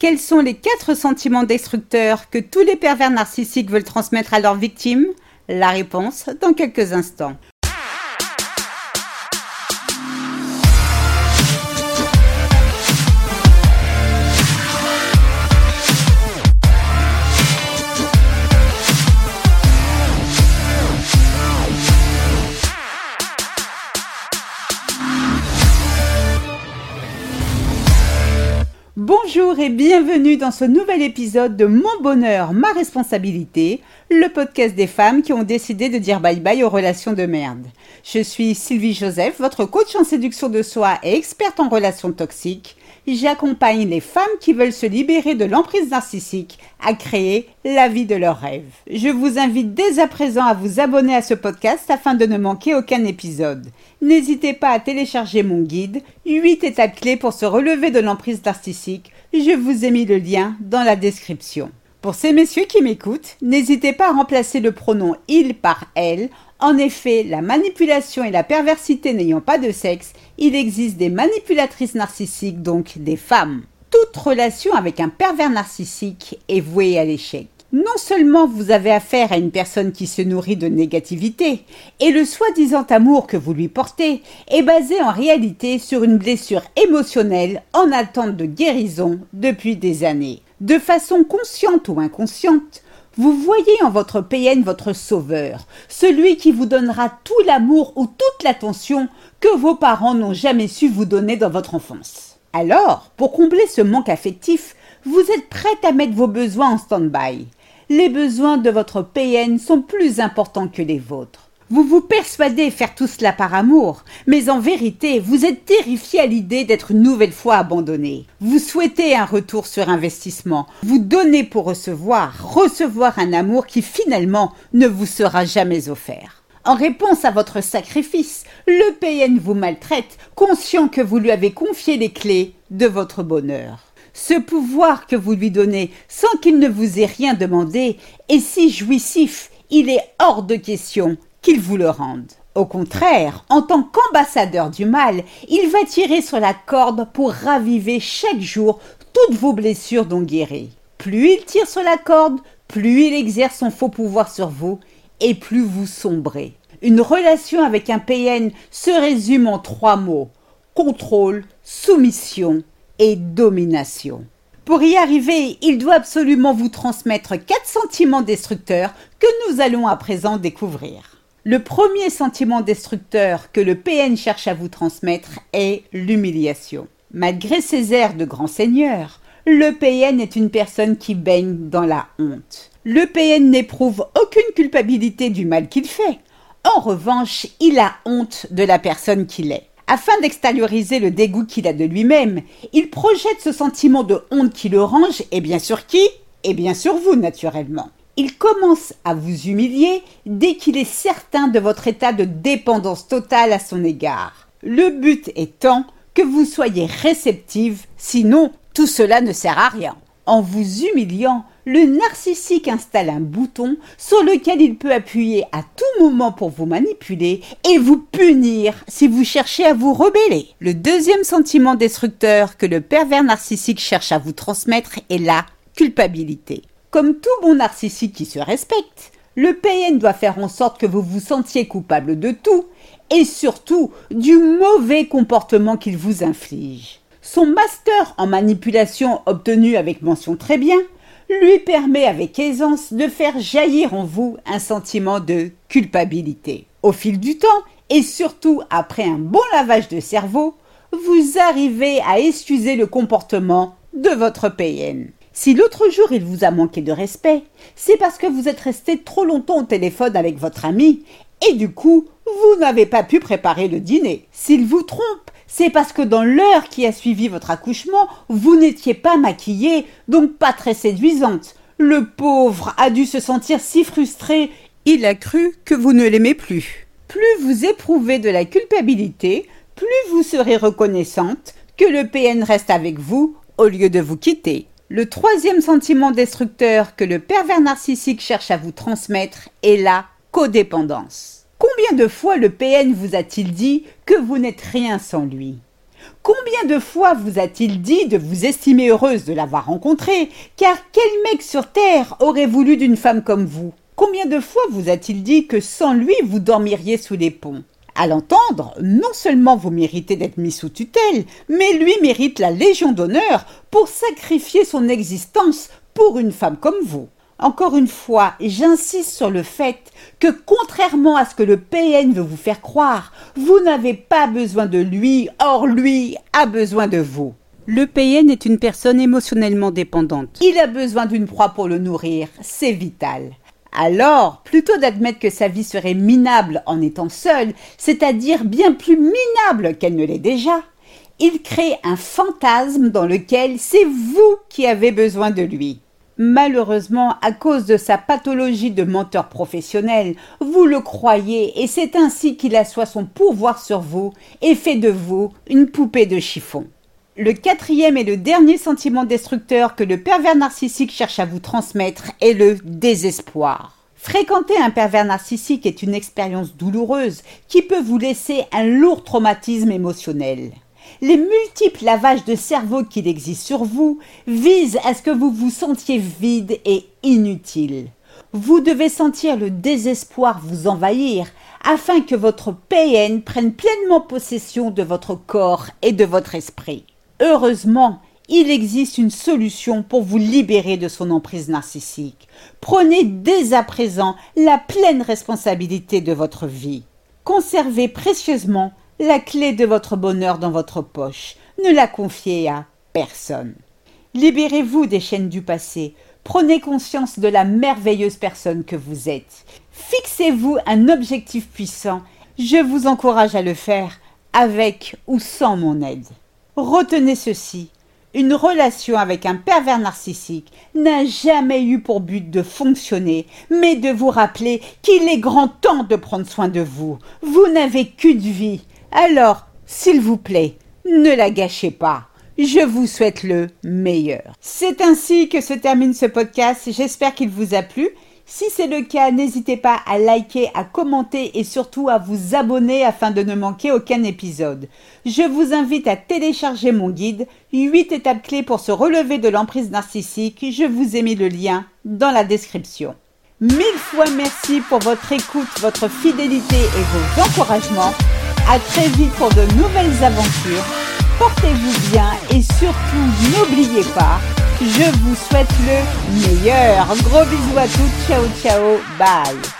Quels sont les quatre sentiments destructeurs que tous les pervers narcissiques veulent transmettre à leurs victimes? La réponse dans quelques instants. Bonjour et bienvenue dans ce nouvel épisode de Mon bonheur, ma responsabilité, le podcast des femmes qui ont décidé de dire bye bye aux relations de merde. Je suis Sylvie Joseph, votre coach en séduction de soi et experte en relations toxiques. J'accompagne les femmes qui veulent se libérer de l'emprise narcissique à créer la vie de leurs rêves. Je vous invite dès à présent à vous abonner à ce podcast afin de ne manquer aucun épisode. N'hésitez pas à télécharger mon guide 8 étapes clés pour se relever de l'emprise narcissique. Je vous ai mis le lien dans la description. Pour ces messieurs qui m'écoutent, n'hésitez pas à remplacer le pronom il par elle en effet, la manipulation et la perversité n'ayant pas de sexe, il existe des manipulatrices narcissiques, donc des femmes. Toute relation avec un pervers narcissique est vouée à l'échec. Non seulement vous avez affaire à une personne qui se nourrit de négativité, et le soi-disant amour que vous lui portez est basé en réalité sur une blessure émotionnelle en attente de guérison depuis des années. De façon consciente ou inconsciente, vous voyez en votre PN votre sauveur, celui qui vous donnera tout l'amour ou toute l'attention que vos parents n'ont jamais su vous donner dans votre enfance. Alors, pour combler ce manque affectif, vous êtes prête à mettre vos besoins en stand-by. Les besoins de votre PN sont plus importants que les vôtres. Vous vous persuadez faire tout cela par amour, mais en vérité, vous êtes terrifié à l'idée d'être une nouvelle fois abandonné. Vous souhaitez un retour sur investissement, vous donnez pour recevoir, recevoir un amour qui finalement ne vous sera jamais offert. En réponse à votre sacrifice, le PN vous maltraite, conscient que vous lui avez confié les clés de votre bonheur. Ce pouvoir que vous lui donnez sans qu'il ne vous ait rien demandé est si jouissif, il est hors de question qu'il vous le rende. Au contraire, en tant qu'ambassadeur du mal, il va tirer sur la corde pour raviver chaque jour toutes vos blessures dont guéri. Plus il tire sur la corde, plus il exerce son faux pouvoir sur vous, et plus vous sombrez. Une relation avec un PN se résume en trois mots contrôle, soumission et domination. Pour y arriver, il doit absolument vous transmettre quatre sentiments destructeurs que nous allons à présent découvrir. Le premier sentiment destructeur que le PN cherche à vous transmettre est l'humiliation. Malgré ses airs de grand seigneur, le PN est une personne qui baigne dans la honte. Le PN n'éprouve aucune culpabilité du mal qu'il fait. En revanche, il a honte de la personne qu'il est. Afin d'extérioriser le dégoût qu'il a de lui-même, il projette ce sentiment de honte qui le range, et bien sûr qui? Et bien sûr vous, naturellement. Il commence à vous humilier dès qu'il est certain de votre état de dépendance totale à son égard. Le but étant que vous soyez réceptive, sinon tout cela ne sert à rien. En vous humiliant, le narcissique installe un bouton sur lequel il peut appuyer à tout moment pour vous manipuler et vous punir si vous cherchez à vous rebeller. Le deuxième sentiment destructeur que le pervers narcissique cherche à vous transmettre est la culpabilité. Comme tout bon narcissique qui se respecte, le PN doit faire en sorte que vous vous sentiez coupable de tout et surtout du mauvais comportement qu'il vous inflige. Son master en manipulation obtenu avec mention très bien lui permet avec aisance de faire jaillir en vous un sentiment de culpabilité. Au fil du temps, et surtout après un bon lavage de cerveau, vous arrivez à excuser le comportement de votre PN. Si l'autre jour il vous a manqué de respect, c'est parce que vous êtes resté trop longtemps au téléphone avec votre ami et du coup, vous n'avez pas pu préparer le dîner. S'il vous trompe, c'est parce que dans l'heure qui a suivi votre accouchement, vous n'étiez pas maquillée, donc pas très séduisante. Le pauvre a dû se sentir si frustré, il a cru que vous ne l'aimez plus. Plus vous éprouvez de la culpabilité, plus vous serez reconnaissante que le PN reste avec vous au lieu de vous quitter. Le troisième sentiment destructeur que le pervers narcissique cherche à vous transmettre est la codépendance. Combien de fois le PN vous a-t-il dit que vous n'êtes rien sans lui? Combien de fois vous a-t-il dit de vous estimer heureuse de l'avoir rencontré? Car quel mec sur Terre aurait voulu d'une femme comme vous? Combien de fois vous a-t-il dit que sans lui vous dormiriez sous les ponts? À l'entendre, non seulement vous méritez d'être mis sous tutelle, mais lui mérite la Légion d'honneur pour sacrifier son existence pour une femme comme vous. Encore une fois, j'insiste sur le fait que contrairement à ce que le PN veut vous faire croire, vous n'avez pas besoin de lui, or lui a besoin de vous. Le PN est une personne émotionnellement dépendante. Il a besoin d'une proie pour le nourrir, c'est vital. Alors, plutôt d'admettre que sa vie serait minable en étant seule, c'est-à-dire bien plus minable qu'elle ne l'est déjà, il crée un fantasme dans lequel c'est vous qui avez besoin de lui. Malheureusement, à cause de sa pathologie de menteur professionnel, vous le croyez et c'est ainsi qu'il assoit son pouvoir sur vous et fait de vous une poupée de chiffon. Le quatrième et le dernier sentiment destructeur que le pervers narcissique cherche à vous transmettre est le désespoir. Fréquenter un pervers narcissique est une expérience douloureuse qui peut vous laisser un lourd traumatisme émotionnel. Les multiples lavages de cerveau qu'il existe sur vous visent à ce que vous vous sentiez vide et inutile. Vous devez sentir le désespoir vous envahir afin que votre PN prenne pleinement possession de votre corps et de votre esprit. Heureusement, il existe une solution pour vous libérer de son emprise narcissique. Prenez dès à présent la pleine responsabilité de votre vie. Conservez précieusement la clé de votre bonheur dans votre poche. Ne la confiez à personne. Libérez-vous des chaînes du passé. Prenez conscience de la merveilleuse personne que vous êtes. Fixez-vous un objectif puissant. Je vous encourage à le faire avec ou sans mon aide. Retenez ceci. Une relation avec un pervers narcissique n'a jamais eu pour but de fonctionner, mais de vous rappeler qu'il est grand temps de prendre soin de vous. Vous n'avez qu'une vie. Alors, s'il vous plaît, ne la gâchez pas. Je vous souhaite le meilleur. C'est ainsi que se termine ce podcast. J'espère qu'il vous a plu. Si c'est le cas, n'hésitez pas à liker, à commenter et surtout à vous abonner afin de ne manquer aucun épisode. Je vous invite à télécharger mon guide 8 étapes clés pour se relever de l'emprise narcissique. Je vous ai mis le lien dans la description. Mille fois merci pour votre écoute, votre fidélité et vos encouragements. À très vite pour de nouvelles aventures. Portez-vous bien et surtout n'oubliez pas je vous souhaite le meilleur. Gros bisous à toutes. Ciao, ciao. Bye.